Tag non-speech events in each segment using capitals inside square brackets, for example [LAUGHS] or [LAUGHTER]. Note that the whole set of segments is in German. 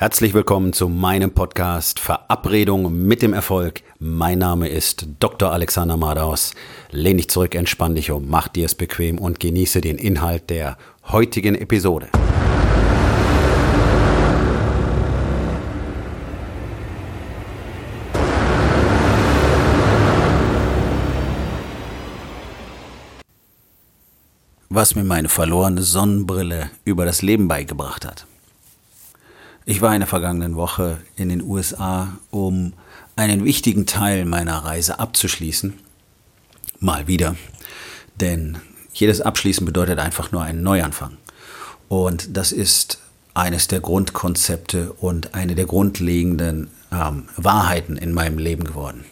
Herzlich willkommen zu meinem Podcast Verabredung mit dem Erfolg. Mein Name ist Dr. Alexander Madaus. Lehn dich zurück, entspann dich um, mach dir es bequem und genieße den Inhalt der heutigen Episode. Was mir meine verlorene Sonnenbrille über das Leben beigebracht hat. Ich war in der vergangenen Woche in den USA, um einen wichtigen Teil meiner Reise abzuschließen. Mal wieder. Denn jedes Abschließen bedeutet einfach nur einen Neuanfang. Und das ist eines der Grundkonzepte und eine der grundlegenden ähm, Wahrheiten in meinem Leben geworden.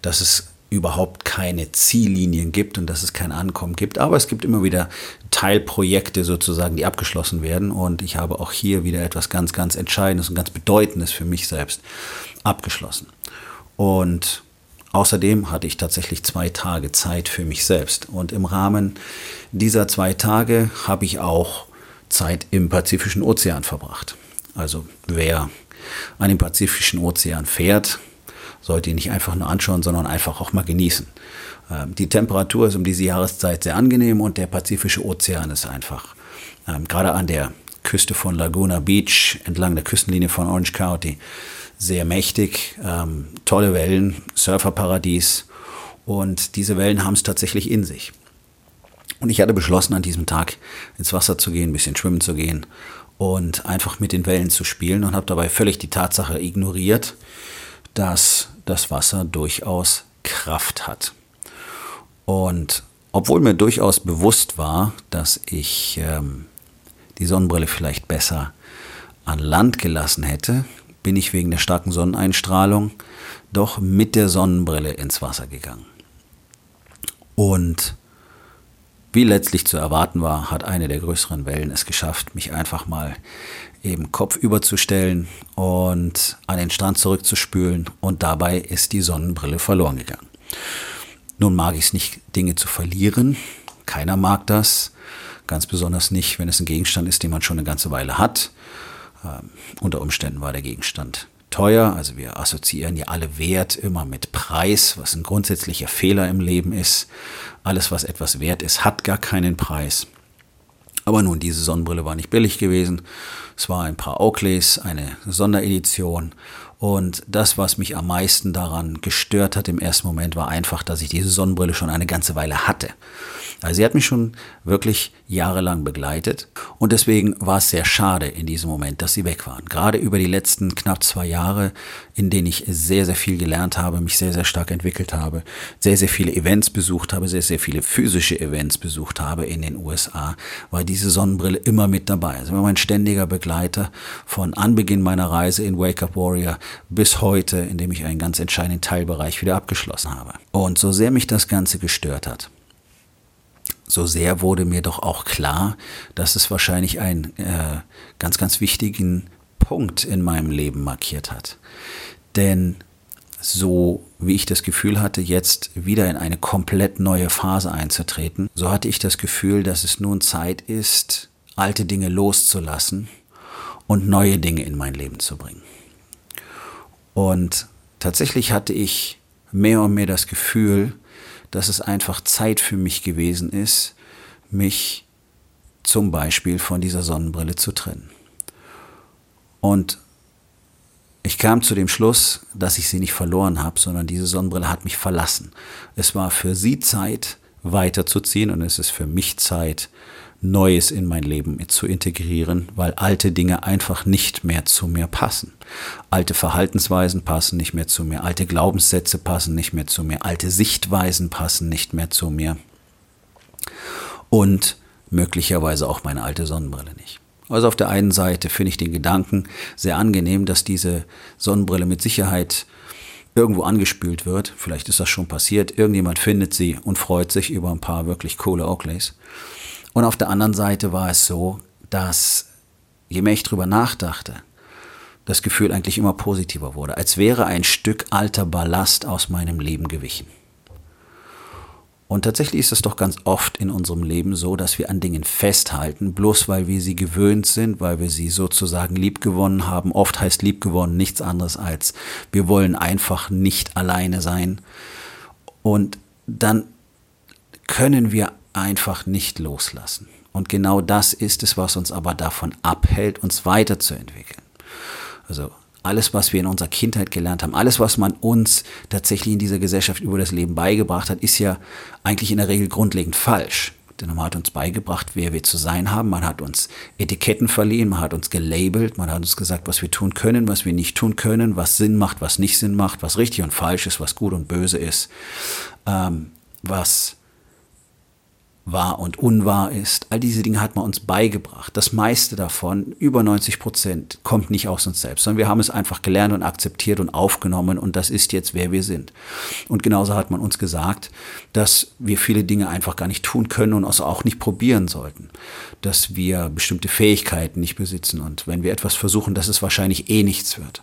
Dass es überhaupt keine Ziellinien gibt und dass es kein Ankommen gibt. Aber es gibt immer wieder Teilprojekte sozusagen, die abgeschlossen werden. Und ich habe auch hier wieder etwas ganz, ganz Entscheidendes und ganz Bedeutendes für mich selbst abgeschlossen. Und außerdem hatte ich tatsächlich zwei Tage Zeit für mich selbst. Und im Rahmen dieser zwei Tage habe ich auch Zeit im Pazifischen Ozean verbracht. Also wer an dem Pazifischen Ozean fährt, sollte ihn nicht einfach nur anschauen, sondern einfach auch mal genießen. Ähm, die Temperatur ist um diese Jahreszeit sehr angenehm und der Pazifische Ozean ist einfach ähm, gerade an der Küste von Laguna Beach entlang der Küstenlinie von Orange County sehr mächtig, ähm, tolle Wellen, Surferparadies und diese Wellen haben es tatsächlich in sich. Und ich hatte beschlossen, an diesem Tag ins Wasser zu gehen, ein bisschen schwimmen zu gehen und einfach mit den Wellen zu spielen und habe dabei völlig die Tatsache ignoriert, dass das Wasser durchaus Kraft hat. Und obwohl mir durchaus bewusst war, dass ich ähm, die Sonnenbrille vielleicht besser an Land gelassen hätte, bin ich wegen der starken Sonneneinstrahlung doch mit der Sonnenbrille ins Wasser gegangen. Und wie letztlich zu erwarten war, hat eine der größeren Wellen es geschafft, mich einfach mal eben Kopf überzustellen und an den Strand zurückzuspülen und dabei ist die Sonnenbrille verloren gegangen. Nun mag ich es nicht, Dinge zu verlieren. Keiner mag das. Ganz besonders nicht, wenn es ein Gegenstand ist, den man schon eine ganze Weile hat. Ähm, unter Umständen war der Gegenstand teuer. Also wir assoziieren ja alle Wert immer mit Preis, was ein grundsätzlicher Fehler im Leben ist. Alles, was etwas wert ist, hat gar keinen Preis. Aber nun, diese Sonnenbrille war nicht billig gewesen. Es war ein paar Oakleys, eine Sonderedition. Und das, was mich am meisten daran gestört hat im ersten Moment, war einfach, dass ich diese Sonnenbrille schon eine ganze Weile hatte. Also sie hat mich schon wirklich jahrelang begleitet und deswegen war es sehr schade in diesem Moment, dass sie weg waren. Gerade über die letzten knapp zwei Jahre, in denen ich sehr, sehr viel gelernt habe, mich sehr, sehr stark entwickelt habe, sehr, sehr viele Events besucht habe, sehr, sehr viele physische Events besucht habe in den USA, war diese Sonnenbrille immer mit dabei. Also war mein ständiger Begleiter von Anbeginn meiner Reise in Wake Up Warrior bis heute, in dem ich einen ganz entscheidenden Teilbereich wieder abgeschlossen habe. Und so sehr mich das Ganze gestört hat, so sehr wurde mir doch auch klar, dass es wahrscheinlich einen äh, ganz, ganz wichtigen Punkt in meinem Leben markiert hat. Denn so wie ich das Gefühl hatte, jetzt wieder in eine komplett neue Phase einzutreten, so hatte ich das Gefühl, dass es nun Zeit ist, alte Dinge loszulassen und neue Dinge in mein Leben zu bringen. Und tatsächlich hatte ich mehr und mehr das Gefühl, dass es einfach Zeit für mich gewesen ist, mich zum Beispiel von dieser Sonnenbrille zu trennen. Und ich kam zu dem Schluss, dass ich sie nicht verloren habe, sondern diese Sonnenbrille hat mich verlassen. Es war für sie Zeit, weiterzuziehen und es ist für mich Zeit, Neues in mein Leben zu integrieren, weil alte Dinge einfach nicht mehr zu mir passen. Alte Verhaltensweisen passen nicht mehr zu mir, alte Glaubenssätze passen nicht mehr zu mir, alte Sichtweisen passen nicht mehr zu mir und möglicherweise auch meine alte Sonnenbrille nicht. Also auf der einen Seite finde ich den Gedanken sehr angenehm, dass diese Sonnenbrille mit Sicherheit irgendwo angespült wird. Vielleicht ist das schon passiert. Irgendjemand findet sie und freut sich über ein paar wirklich coole Oakleys. Und auf der anderen Seite war es so, dass je mehr ich drüber nachdachte, das Gefühl eigentlich immer positiver wurde, als wäre ein Stück alter Ballast aus meinem Leben gewichen. Und tatsächlich ist es doch ganz oft in unserem Leben so, dass wir an Dingen festhalten, bloß weil wir sie gewöhnt sind, weil wir sie sozusagen liebgewonnen haben. Oft heißt liebgewonnen nichts anderes als, wir wollen einfach nicht alleine sein. Und dann können wir einfach nicht loslassen. Und genau das ist es, was uns aber davon abhält, uns weiterzuentwickeln. Also alles, was wir in unserer Kindheit gelernt haben, alles, was man uns tatsächlich in dieser Gesellschaft über das Leben beigebracht hat, ist ja eigentlich in der Regel grundlegend falsch. Denn man hat uns beigebracht, wer wir zu sein haben. Man hat uns Etiketten verliehen, man hat uns gelabelt, man hat uns gesagt, was wir tun können, was wir nicht tun können, was Sinn macht, was nicht Sinn macht, was richtig und falsch ist, was gut und böse ist, ähm, was wahr und unwahr ist. All diese Dinge hat man uns beigebracht. Das meiste davon, über 90 Prozent, kommt nicht aus uns selbst, sondern wir haben es einfach gelernt und akzeptiert und aufgenommen und das ist jetzt, wer wir sind. Und genauso hat man uns gesagt, dass wir viele Dinge einfach gar nicht tun können und also auch nicht probieren sollten. Dass wir bestimmte Fähigkeiten nicht besitzen und wenn wir etwas versuchen, dass es wahrscheinlich eh nichts wird.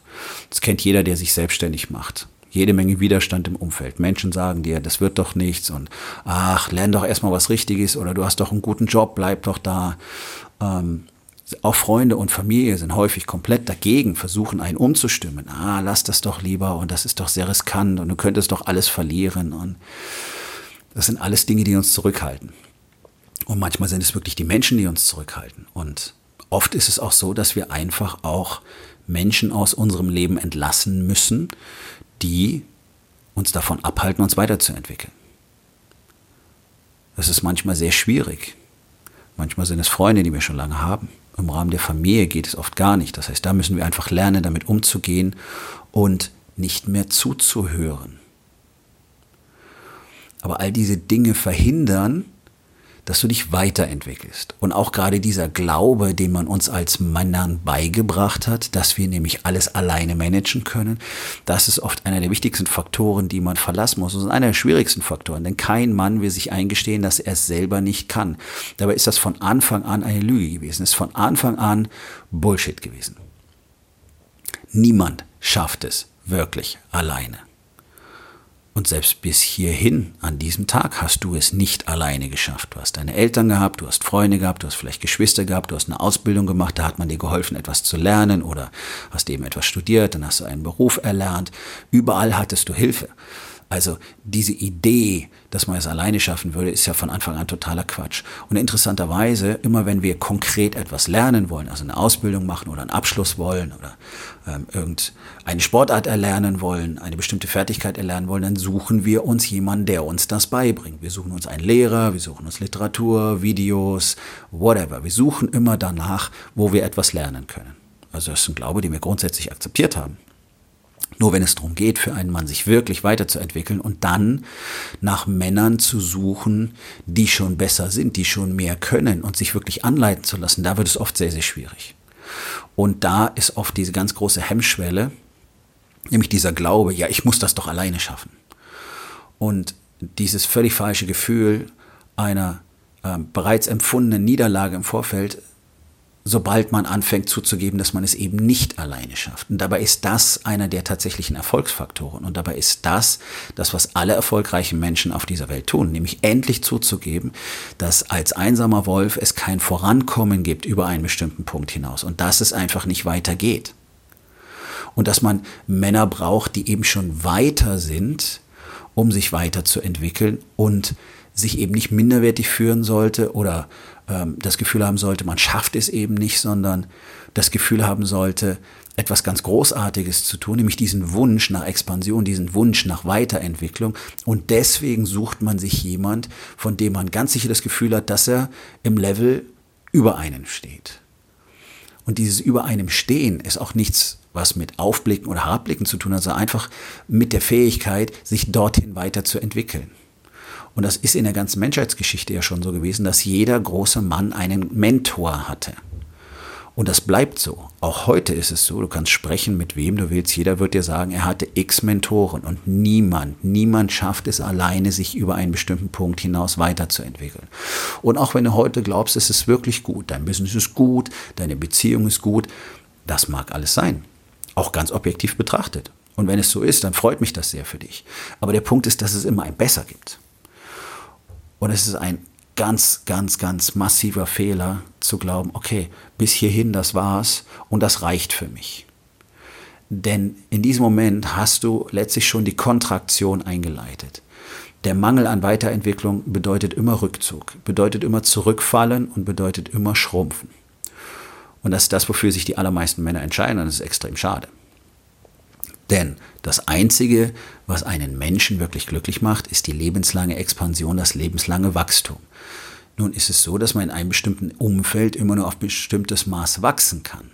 Das kennt jeder, der sich selbstständig macht jede Menge Widerstand im Umfeld. Menschen sagen dir, das wird doch nichts und ach, lern doch erstmal was Richtiges oder du hast doch einen guten Job, bleib doch da. Ähm, auch Freunde und Familie sind häufig komplett dagegen, versuchen einen umzustimmen. Ah, lass das doch lieber und das ist doch sehr riskant und du könntest doch alles verlieren. Und das sind alles Dinge, die uns zurückhalten. Und manchmal sind es wirklich die Menschen, die uns zurückhalten. Und oft ist es auch so, dass wir einfach auch Menschen aus unserem Leben entlassen müssen, die uns davon abhalten, uns weiterzuentwickeln. Das ist manchmal sehr schwierig. Manchmal sind es Freunde, die wir schon lange haben. Im Rahmen der Familie geht es oft gar nicht. Das heißt, da müssen wir einfach lernen, damit umzugehen und nicht mehr zuzuhören. Aber all diese Dinge verhindern, dass du dich weiterentwickelst. Und auch gerade dieser Glaube, den man uns als Männern beigebracht hat, dass wir nämlich alles alleine managen können, das ist oft einer der wichtigsten Faktoren, die man verlassen muss. Ist einer der schwierigsten Faktoren, denn kein Mann will sich eingestehen, dass er es selber nicht kann. Dabei ist das von Anfang an eine Lüge gewesen, ist von Anfang an Bullshit gewesen. Niemand schafft es wirklich alleine. Und selbst bis hierhin, an diesem Tag, hast du es nicht alleine geschafft. Du hast deine Eltern gehabt, du hast Freunde gehabt, du hast vielleicht Geschwister gehabt, du hast eine Ausbildung gemacht, da hat man dir geholfen, etwas zu lernen oder hast eben etwas studiert, dann hast du einen Beruf erlernt. Überall hattest du Hilfe. Also diese Idee, dass man es alleine schaffen würde, ist ja von Anfang an totaler Quatsch. Und interessanterweise, immer wenn wir konkret etwas lernen wollen, also eine Ausbildung machen oder einen Abschluss wollen oder ähm, irgendeine Sportart erlernen wollen, eine bestimmte Fertigkeit erlernen wollen, dann suchen wir uns jemanden, der uns das beibringt. Wir suchen uns einen Lehrer, wir suchen uns Literatur, Videos, whatever. Wir suchen immer danach, wo wir etwas lernen können. Also das ist ein Glaube, den wir grundsätzlich akzeptiert haben. Nur wenn es darum geht, für einen Mann sich wirklich weiterzuentwickeln und dann nach Männern zu suchen, die schon besser sind, die schon mehr können und sich wirklich anleiten zu lassen, da wird es oft sehr, sehr schwierig. Und da ist oft diese ganz große Hemmschwelle, nämlich dieser Glaube, ja, ich muss das doch alleine schaffen. Und dieses völlig falsche Gefühl einer äh, bereits empfundenen Niederlage im Vorfeld sobald man anfängt zuzugeben, dass man es eben nicht alleine schafft. Und dabei ist das einer der tatsächlichen Erfolgsfaktoren. Und dabei ist das das, was alle erfolgreichen Menschen auf dieser Welt tun, nämlich endlich zuzugeben, dass als einsamer Wolf es kein Vorankommen gibt über einen bestimmten Punkt hinaus und dass es einfach nicht weitergeht. Und dass man Männer braucht, die eben schon weiter sind, um sich weiterzuentwickeln und sich eben nicht minderwertig führen sollte oder ähm, das Gefühl haben sollte, man schafft es eben nicht, sondern das Gefühl haben sollte, etwas ganz Großartiges zu tun, nämlich diesen Wunsch nach Expansion, diesen Wunsch nach Weiterentwicklung. Und deswegen sucht man sich jemand, von dem man ganz sicher das Gefühl hat, dass er im Level über einem steht. Und dieses über einem Stehen ist auch nichts, was mit Aufblicken oder Herabblicken zu tun hat, sondern einfach mit der Fähigkeit, sich dorthin weiterzuentwickeln. Und das ist in der ganzen Menschheitsgeschichte ja schon so gewesen, dass jeder große Mann einen Mentor hatte. Und das bleibt so. Auch heute ist es so, du kannst sprechen mit wem du willst. Jeder wird dir sagen, er hatte x Mentoren und niemand, niemand schafft es alleine, sich über einen bestimmten Punkt hinaus weiterzuentwickeln. Und auch wenn du heute glaubst, es ist wirklich gut, dein Business ist gut, deine Beziehung ist gut, das mag alles sein. Auch ganz objektiv betrachtet. Und wenn es so ist, dann freut mich das sehr für dich. Aber der Punkt ist, dass es immer ein Besser gibt. Und es ist ein ganz, ganz, ganz massiver Fehler zu glauben, okay, bis hierhin, das war's und das reicht für mich. Denn in diesem Moment hast du letztlich schon die Kontraktion eingeleitet. Der Mangel an Weiterentwicklung bedeutet immer Rückzug, bedeutet immer zurückfallen und bedeutet immer schrumpfen. Und das ist das, wofür sich die allermeisten Männer entscheiden und das ist extrem schade. Denn das Einzige, was einen Menschen wirklich glücklich macht, ist die lebenslange Expansion, das lebenslange Wachstum. Nun ist es so, dass man in einem bestimmten Umfeld immer nur auf bestimmtes Maß wachsen kann.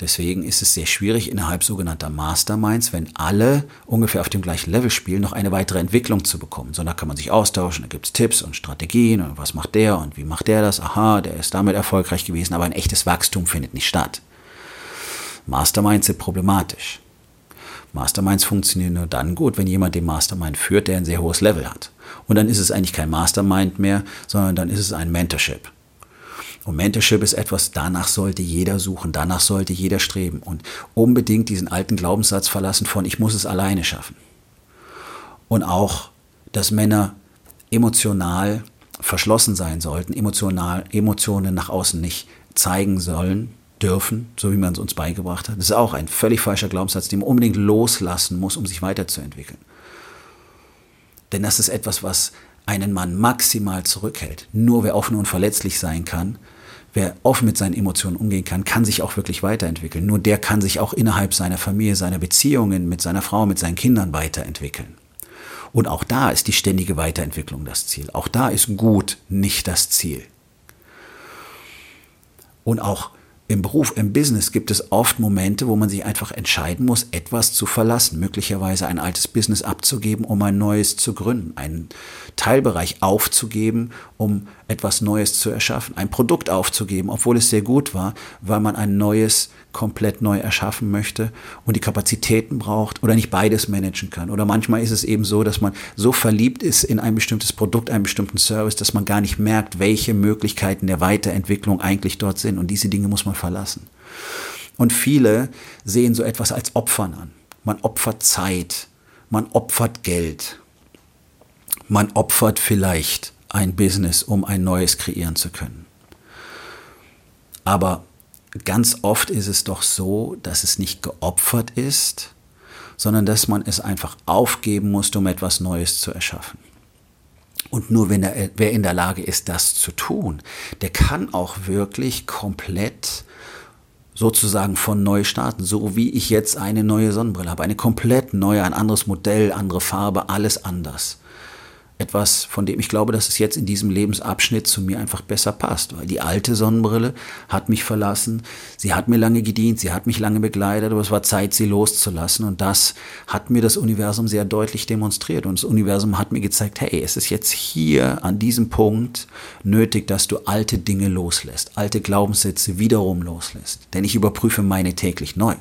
Deswegen ist es sehr schwierig innerhalb sogenannter Masterminds, wenn alle ungefähr auf dem gleichen Level spielen, noch eine weitere Entwicklung zu bekommen. Sondern da kann man sich austauschen, da gibt es Tipps und Strategien und was macht der und wie macht der das. Aha, der ist damit erfolgreich gewesen, aber ein echtes Wachstum findet nicht statt. Masterminds sind problematisch. Masterminds funktionieren nur dann gut, wenn jemand den Mastermind führt, der ein sehr hohes Level hat. Und dann ist es eigentlich kein Mastermind mehr, sondern dann ist es ein Mentorship. Und Mentorship ist etwas, danach sollte jeder suchen, danach sollte jeder streben und unbedingt diesen alten Glaubenssatz verlassen von ich muss es alleine schaffen. Und auch, dass Männer emotional verschlossen sein sollten, emotional, Emotionen nach außen nicht zeigen sollen, dürfen, so wie man es uns beigebracht hat. Das ist auch ein völlig falscher Glaubenssatz, den man unbedingt loslassen muss, um sich weiterzuentwickeln. Denn das ist etwas, was einen Mann maximal zurückhält. Nur wer offen und verletzlich sein kann, wer offen mit seinen Emotionen umgehen kann, kann sich auch wirklich weiterentwickeln. Nur der kann sich auch innerhalb seiner Familie, seiner Beziehungen mit seiner Frau, mit seinen Kindern weiterentwickeln. Und auch da ist die ständige Weiterentwicklung das Ziel. Auch da ist gut nicht das Ziel. Und auch im Beruf, im Business gibt es oft Momente, wo man sich einfach entscheiden muss, etwas zu verlassen, möglicherweise ein altes Business abzugeben, um ein neues zu gründen, einen Teilbereich aufzugeben, um etwas Neues zu erschaffen, ein Produkt aufzugeben, obwohl es sehr gut war, weil man ein neues komplett neu erschaffen möchte und die Kapazitäten braucht oder nicht beides managen kann. Oder manchmal ist es eben so, dass man so verliebt ist in ein bestimmtes Produkt, einen bestimmten Service, dass man gar nicht merkt, welche Möglichkeiten der Weiterentwicklung eigentlich dort sind. Und diese Dinge muss man verlassen. Und viele sehen so etwas als Opfern an. Man opfert Zeit, man opfert Geld, man opfert vielleicht ein Business, um ein neues kreieren zu können. Aber ganz oft ist es doch so, dass es nicht geopfert ist, sondern dass man es einfach aufgeben muss, um etwas Neues zu erschaffen. Und nur wenn er, wer in der Lage ist, das zu tun, der kann auch wirklich komplett sozusagen von neu starten, so wie ich jetzt eine neue Sonnenbrille habe, eine komplett neue, ein anderes Modell, andere Farbe, alles anders etwas, von dem ich glaube, dass es jetzt in diesem Lebensabschnitt zu mir einfach besser passt. Weil die alte Sonnenbrille hat mich verlassen, sie hat mir lange gedient, sie hat mich lange begleitet, aber es war Zeit, sie loszulassen. Und das hat mir das Universum sehr deutlich demonstriert. Und das Universum hat mir gezeigt, hey, es ist jetzt hier an diesem Punkt nötig, dass du alte Dinge loslässt, alte Glaubenssätze wiederum loslässt. Denn ich überprüfe meine täglich neu.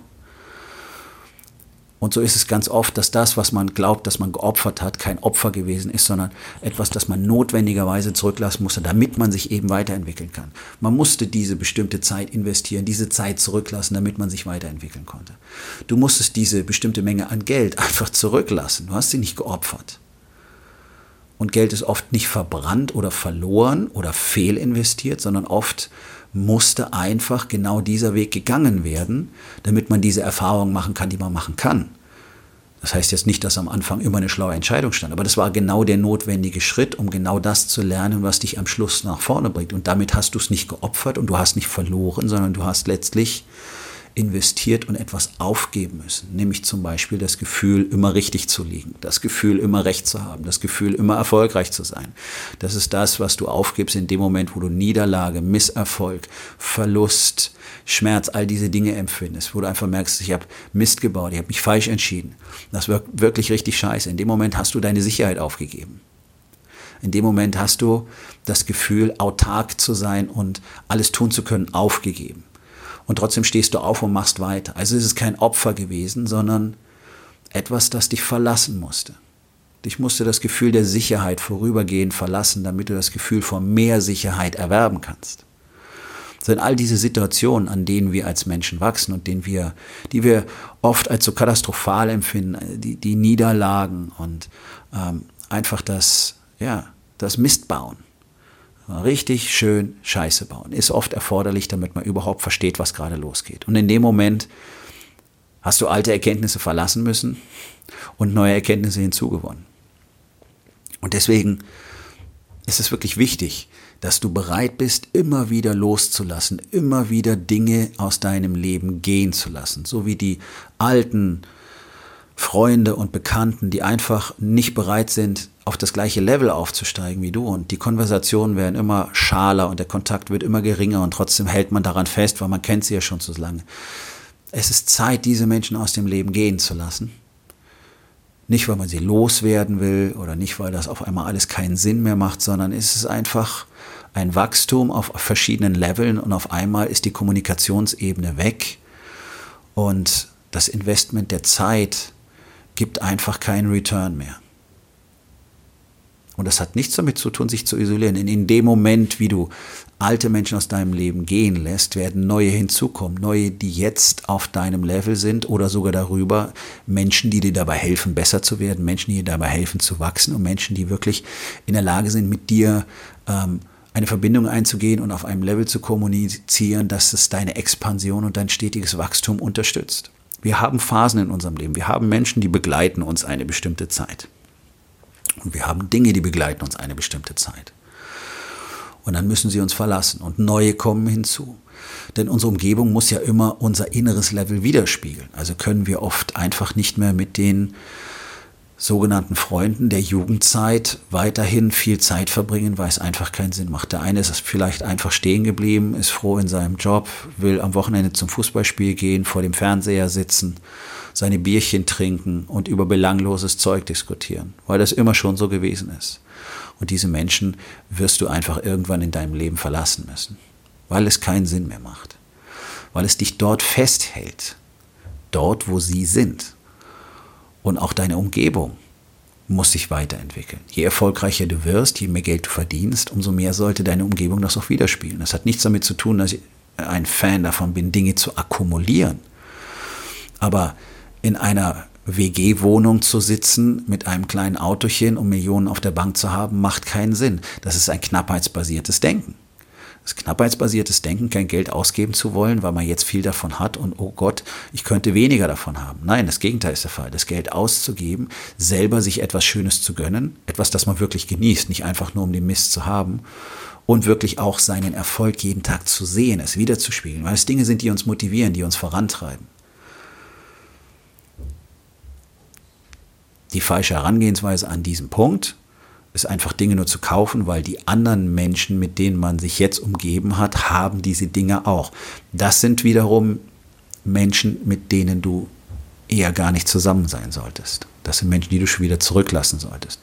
Und so ist es ganz oft, dass das, was man glaubt, dass man geopfert hat, kein Opfer gewesen ist, sondern etwas, das man notwendigerweise zurücklassen musste, damit man sich eben weiterentwickeln kann. Man musste diese bestimmte Zeit investieren, diese Zeit zurücklassen, damit man sich weiterentwickeln konnte. Du musstest diese bestimmte Menge an Geld [LAUGHS] einfach zurücklassen. Du hast sie nicht geopfert. Und Geld ist oft nicht verbrannt oder verloren oder fehlinvestiert, sondern oft musste einfach genau dieser Weg gegangen werden, damit man diese Erfahrung machen kann, die man machen kann. Das heißt jetzt nicht, dass am Anfang immer eine schlaue Entscheidung stand, aber das war genau der notwendige Schritt, um genau das zu lernen, was dich am Schluss nach vorne bringt. Und damit hast du es nicht geopfert und du hast nicht verloren, sondern du hast letztlich investiert und etwas aufgeben müssen. Nämlich zum Beispiel das Gefühl, immer richtig zu liegen, das Gefühl, immer recht zu haben, das Gefühl, immer erfolgreich zu sein. Das ist das, was du aufgibst in dem Moment, wo du Niederlage, Misserfolg, Verlust, Schmerz, all diese Dinge empfindest, wo du einfach merkst, ich habe Mist gebaut, ich habe mich falsch entschieden. Das wird wirklich richtig scheiße. In dem Moment hast du deine Sicherheit aufgegeben. In dem Moment hast du das Gefühl, autark zu sein und alles tun zu können, aufgegeben und trotzdem stehst du auf und machst weiter. Also ist es kein Opfer gewesen, sondern etwas, das dich verlassen musste. Dich musste das Gefühl der Sicherheit vorübergehend verlassen, damit du das Gefühl von mehr Sicherheit erwerben kannst. Das sind all diese Situationen, an denen wir als Menschen wachsen und denen wir, die wir oft als so katastrophal empfinden, die, die Niederlagen und ähm, einfach das, ja, das Mist bauen. Richtig schön Scheiße bauen ist oft erforderlich, damit man überhaupt versteht, was gerade losgeht. Und in dem Moment hast du alte Erkenntnisse verlassen müssen und neue Erkenntnisse hinzugewonnen. Und deswegen ist es wirklich wichtig, dass du bereit bist, immer wieder loszulassen, immer wieder Dinge aus deinem Leben gehen zu lassen, so wie die alten Freunde und Bekannten, die einfach nicht bereit sind, auf das gleiche Level aufzusteigen wie du. Und die Konversationen werden immer schaler und der Kontakt wird immer geringer und trotzdem hält man daran fest, weil man kennt sie ja schon so lange. Es ist Zeit, diese Menschen aus dem Leben gehen zu lassen. Nicht, weil man sie loswerden will oder nicht, weil das auf einmal alles keinen Sinn mehr macht, sondern es ist einfach ein Wachstum auf verschiedenen Leveln und auf einmal ist die Kommunikationsebene weg und das Investment der Zeit gibt einfach keinen Return mehr. Und das hat nichts damit zu tun, sich zu isolieren. In, dem Moment, wie du alte Menschen aus deinem Leben gehen lässt, werden neue hinzukommen. Neue, die jetzt auf deinem Level sind oder sogar darüber. Menschen, die dir dabei helfen, besser zu werden. Menschen, die dir dabei helfen, zu wachsen. Und Menschen, die wirklich in der Lage sind, mit dir ähm, eine Verbindung einzugehen und auf einem Level zu kommunizieren, dass es deine Expansion und dein stetiges Wachstum unterstützt. Wir haben Phasen in unserem Leben. Wir haben Menschen, die begleiten uns eine bestimmte Zeit. Und wir haben Dinge, die begleiten uns eine bestimmte Zeit. Und dann müssen sie uns verlassen und neue kommen hinzu. Denn unsere Umgebung muss ja immer unser inneres Level widerspiegeln. Also können wir oft einfach nicht mehr mit den sogenannten Freunden der Jugendzeit weiterhin viel Zeit verbringen, weil es einfach keinen Sinn macht. Der eine ist vielleicht einfach stehen geblieben, ist froh in seinem Job, will am Wochenende zum Fußballspiel gehen, vor dem Fernseher sitzen, seine Bierchen trinken und über belangloses Zeug diskutieren, weil das immer schon so gewesen ist. Und diese Menschen wirst du einfach irgendwann in deinem Leben verlassen müssen, weil es keinen Sinn mehr macht, weil es dich dort festhält, dort, wo sie sind und auch deine Umgebung muss sich weiterentwickeln. Je erfolgreicher du wirst, je mehr Geld du verdienst, umso mehr sollte deine Umgebung das auch widerspiegeln. Das hat nichts damit zu tun, dass ich ein Fan davon bin, Dinge zu akkumulieren. Aber in einer WG-Wohnung zu sitzen mit einem kleinen Autochen und Millionen auf der Bank zu haben, macht keinen Sinn. Das ist ein knappheitsbasiertes Denken das knappheitsbasiertes Denken, kein Geld ausgeben zu wollen, weil man jetzt viel davon hat und oh Gott, ich könnte weniger davon haben. Nein, das Gegenteil ist der Fall. Das Geld auszugeben, selber sich etwas Schönes zu gönnen, etwas, das man wirklich genießt, nicht einfach nur um den Mist zu haben und wirklich auch seinen Erfolg jeden Tag zu sehen, es wiederzuspiegeln, weil es Dinge sind, die uns motivieren, die uns vorantreiben. Die falsche Herangehensweise an diesem Punkt ist einfach Dinge nur zu kaufen, weil die anderen Menschen, mit denen man sich jetzt umgeben hat, haben diese Dinge auch. Das sind wiederum Menschen, mit denen du eher gar nicht zusammen sein solltest. Das sind Menschen, die du schon wieder zurücklassen solltest.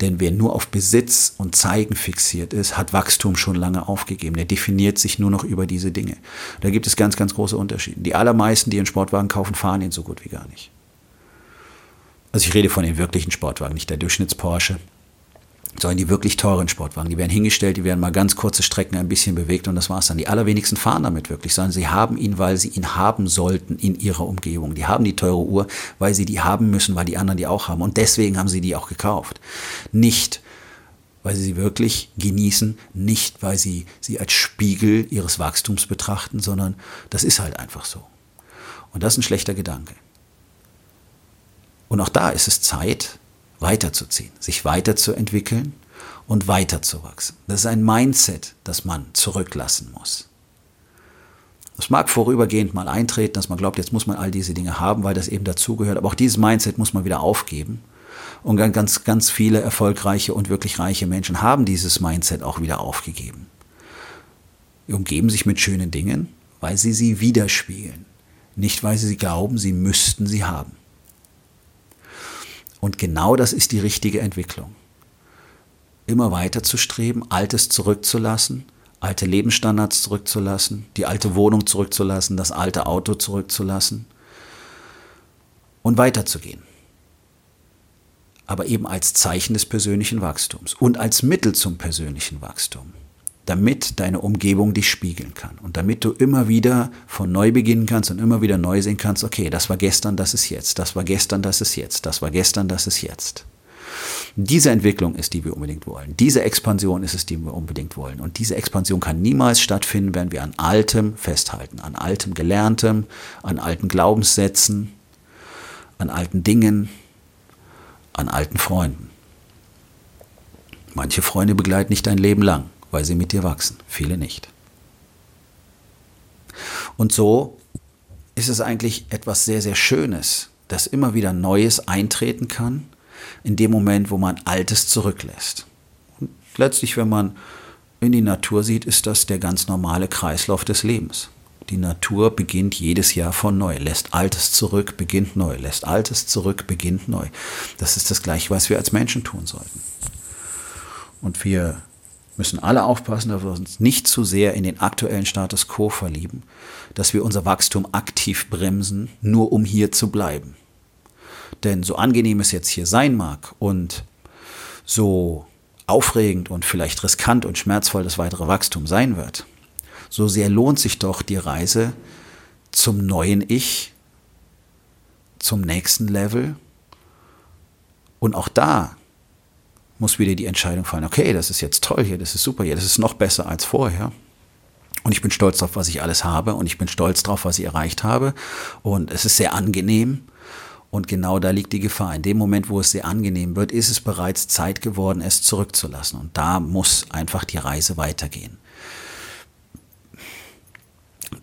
Denn wer nur auf Besitz und Zeigen fixiert ist, hat Wachstum schon lange aufgegeben. Der definiert sich nur noch über diese Dinge. Da gibt es ganz, ganz große Unterschiede. Die allermeisten, die einen Sportwagen kaufen, fahren ihn so gut wie gar nicht. Also ich rede von den wirklichen Sportwagen, nicht der Durchschnitts-Porsche sondern die wirklich teuren Sportwagen. Die werden hingestellt, die werden mal ganz kurze Strecken ein bisschen bewegt und das war's dann. Die allerwenigsten fahren damit wirklich, sondern sie haben ihn, weil sie ihn haben sollten in ihrer Umgebung. Die haben die teure Uhr, weil sie die haben müssen, weil die anderen die auch haben. Und deswegen haben sie die auch gekauft. Nicht, weil sie sie wirklich genießen, nicht, weil sie sie als Spiegel ihres Wachstums betrachten, sondern das ist halt einfach so. Und das ist ein schlechter Gedanke. Und auch da ist es Zeit, weiterzuziehen, sich weiterzuentwickeln und weiterzuwachsen. Das ist ein Mindset, das man zurücklassen muss. Das mag vorübergehend mal eintreten, dass man glaubt, jetzt muss man all diese Dinge haben, weil das eben dazugehört. Aber auch dieses Mindset muss man wieder aufgeben. Und ganz, ganz viele erfolgreiche und wirklich reiche Menschen haben dieses Mindset auch wieder aufgegeben. Sie umgeben sich mit schönen Dingen, weil sie sie widerspiegeln. Nicht, weil sie glauben, sie müssten sie haben. Und genau das ist die richtige Entwicklung. Immer weiter zu streben, Altes zurückzulassen, alte Lebensstandards zurückzulassen, die alte Wohnung zurückzulassen, das alte Auto zurückzulassen und weiterzugehen. Aber eben als Zeichen des persönlichen Wachstums und als Mittel zum persönlichen Wachstum damit deine Umgebung dich spiegeln kann und damit du immer wieder von neu beginnen kannst und immer wieder neu sehen kannst, okay, das war gestern, das ist jetzt, das war gestern, das ist jetzt, das war gestern, das ist jetzt. Diese Entwicklung ist, die wir unbedingt wollen. Diese Expansion ist es, die wir unbedingt wollen. Und diese Expansion kann niemals stattfinden, wenn wir an Altem festhalten, an altem Gelerntem, an alten Glaubenssätzen, an alten Dingen, an alten Freunden. Manche Freunde begleiten nicht dein Leben lang, weil sie mit dir wachsen, viele nicht. Und so ist es eigentlich etwas sehr, sehr Schönes, dass immer wieder Neues eintreten kann, in dem Moment, wo man Altes zurücklässt. Und letztlich, wenn man in die Natur sieht, ist das der ganz normale Kreislauf des Lebens. Die Natur beginnt jedes Jahr von neu, lässt Altes zurück, beginnt neu, lässt Altes zurück, beginnt neu. Das ist das Gleiche, was wir als Menschen tun sollten. Und wir müssen alle aufpassen, dass wir uns nicht zu sehr in den aktuellen Status quo verlieben, dass wir unser Wachstum aktiv bremsen, nur um hier zu bleiben. Denn so angenehm es jetzt hier sein mag und so aufregend und vielleicht riskant und schmerzvoll das weitere Wachstum sein wird, so sehr lohnt sich doch die Reise zum neuen Ich, zum nächsten Level. Und auch da muss wieder die Entscheidung fallen, okay, das ist jetzt toll hier, das ist super hier, das ist noch besser als vorher. Und ich bin stolz darauf, was ich alles habe und ich bin stolz darauf, was ich erreicht habe. Und es ist sehr angenehm. Und genau da liegt die Gefahr. In dem Moment, wo es sehr angenehm wird, ist es bereits Zeit geworden, es zurückzulassen. Und da muss einfach die Reise weitergehen.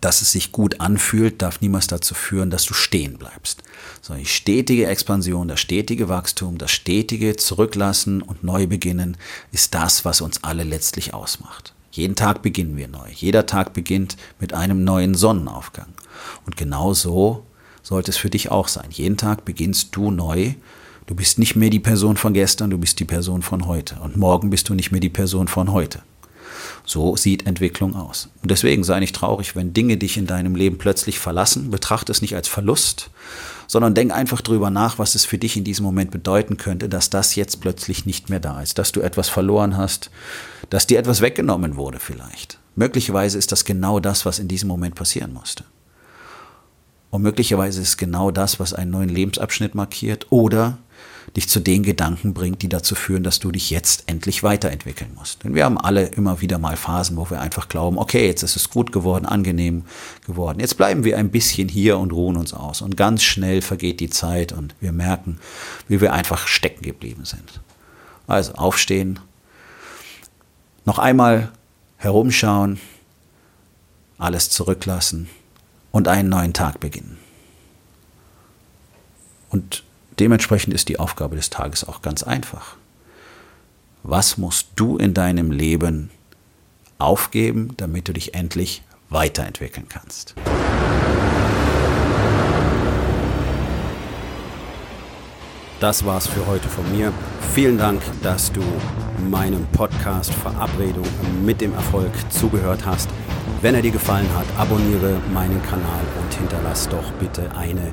Dass es sich gut anfühlt, darf niemals dazu führen, dass du stehen bleibst sondern die stetige Expansion, das stetige Wachstum, das stetige Zurücklassen und Neubeginnen ist das, was uns alle letztlich ausmacht. Jeden Tag beginnen wir neu. Jeder Tag beginnt mit einem neuen Sonnenaufgang. Und genau so sollte es für dich auch sein. Jeden Tag beginnst du neu. Du bist nicht mehr die Person von gestern, du bist die Person von heute. Und morgen bist du nicht mehr die Person von heute. So sieht Entwicklung aus. Und deswegen sei nicht traurig, wenn Dinge dich in deinem Leben plötzlich verlassen. Betrachte es nicht als Verlust, sondern denk einfach drüber nach, was es für dich in diesem Moment bedeuten könnte, dass das jetzt plötzlich nicht mehr da ist, dass du etwas verloren hast, dass dir etwas weggenommen wurde vielleicht. Möglicherweise ist das genau das, was in diesem Moment passieren musste. Und möglicherweise ist genau das, was einen neuen Lebensabschnitt markiert oder dich zu den Gedanken bringt, die dazu führen, dass du dich jetzt endlich weiterentwickeln musst. Denn wir haben alle immer wieder mal Phasen, wo wir einfach glauben, okay, jetzt ist es gut geworden, angenehm geworden. Jetzt bleiben wir ein bisschen hier und ruhen uns aus. Und ganz schnell vergeht die Zeit und wir merken, wie wir einfach stecken geblieben sind. Also aufstehen, noch einmal herumschauen, alles zurücklassen und einen neuen Tag beginnen. Und dementsprechend ist die Aufgabe des Tages auch ganz einfach. Was musst du in deinem Leben aufgeben, damit du dich endlich weiterentwickeln kannst? Das war's für heute von mir. Vielen Dank, dass du meinem Podcast Verabredung mit dem Erfolg zugehört hast. Wenn er dir gefallen hat, abonniere meinen Kanal und hinterlass doch bitte eine